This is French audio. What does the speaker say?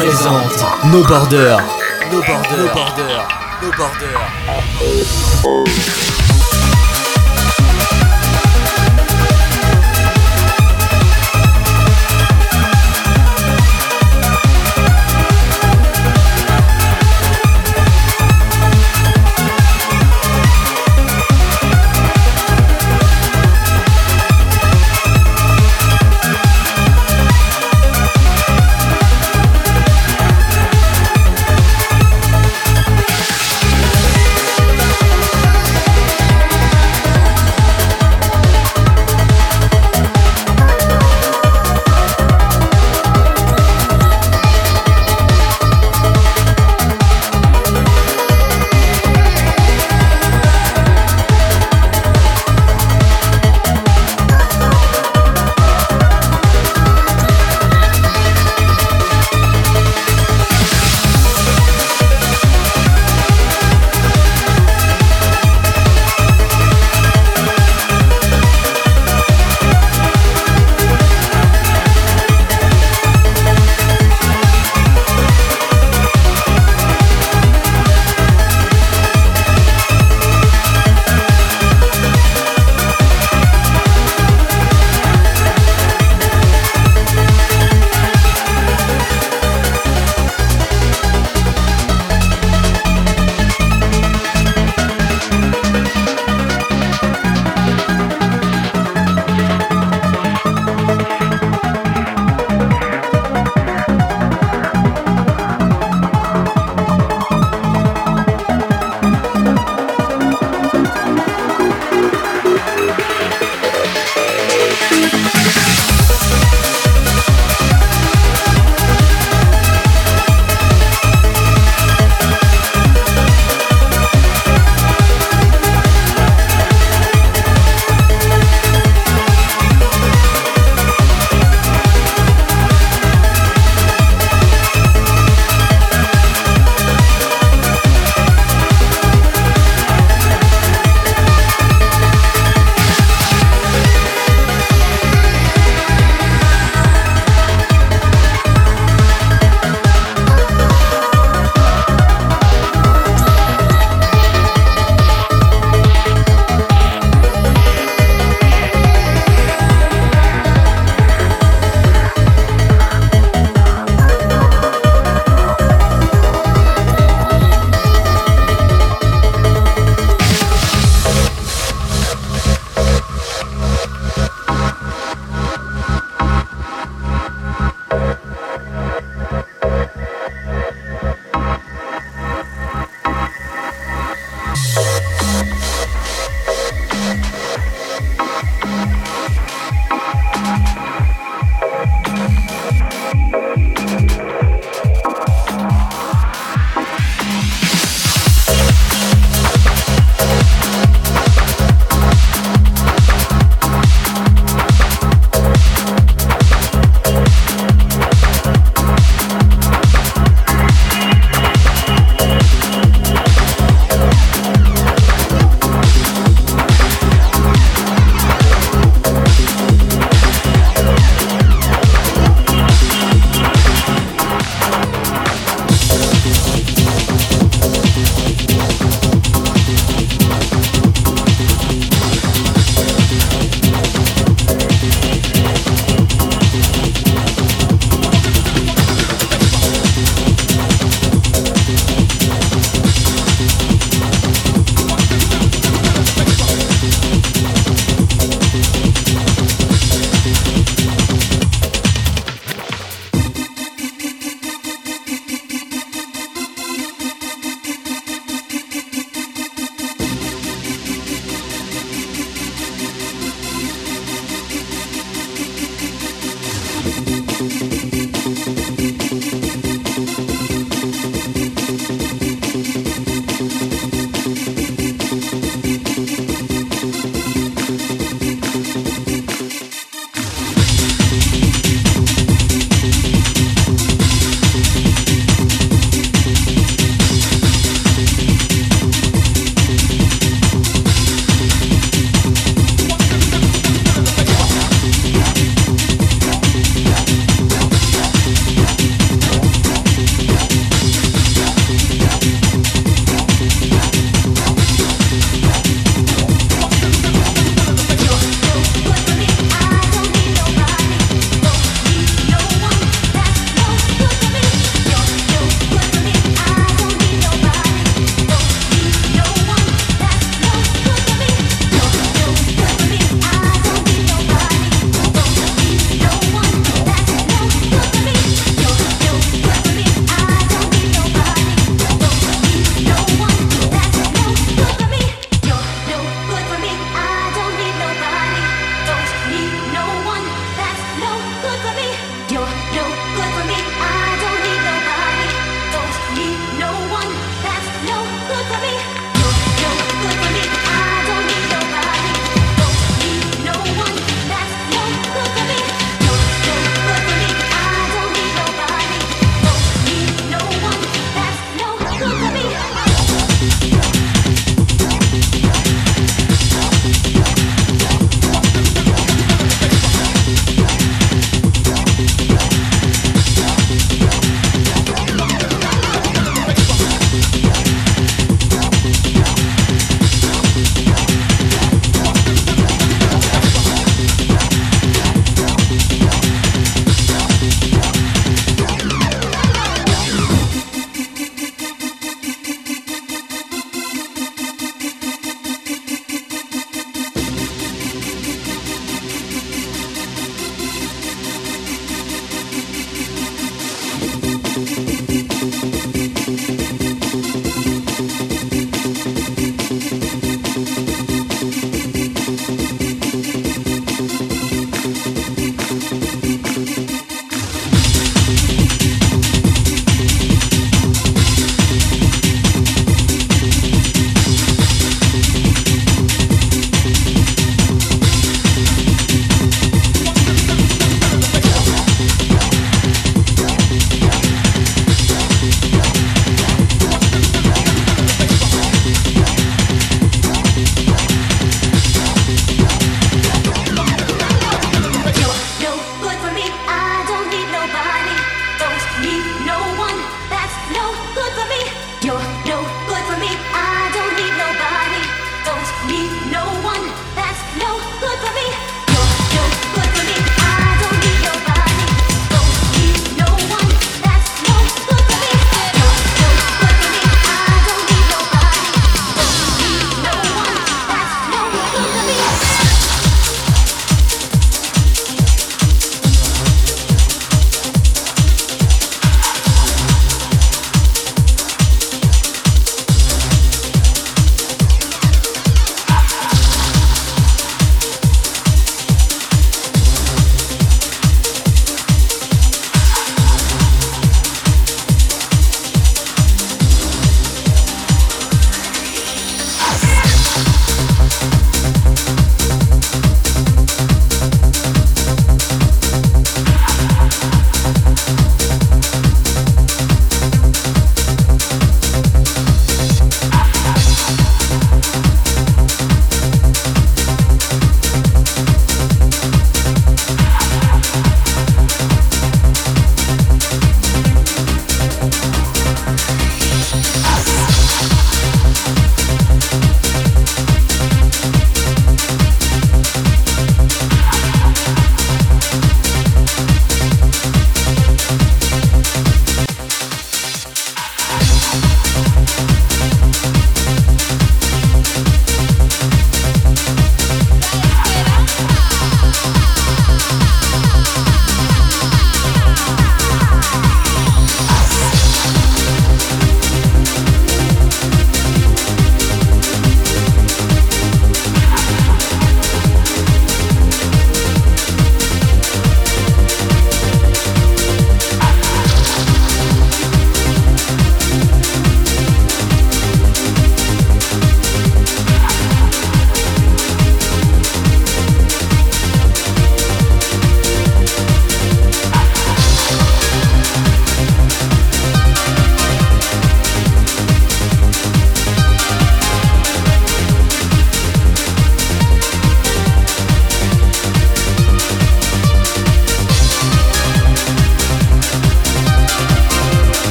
Defiance présente No Border. No Border. No Border. No Border.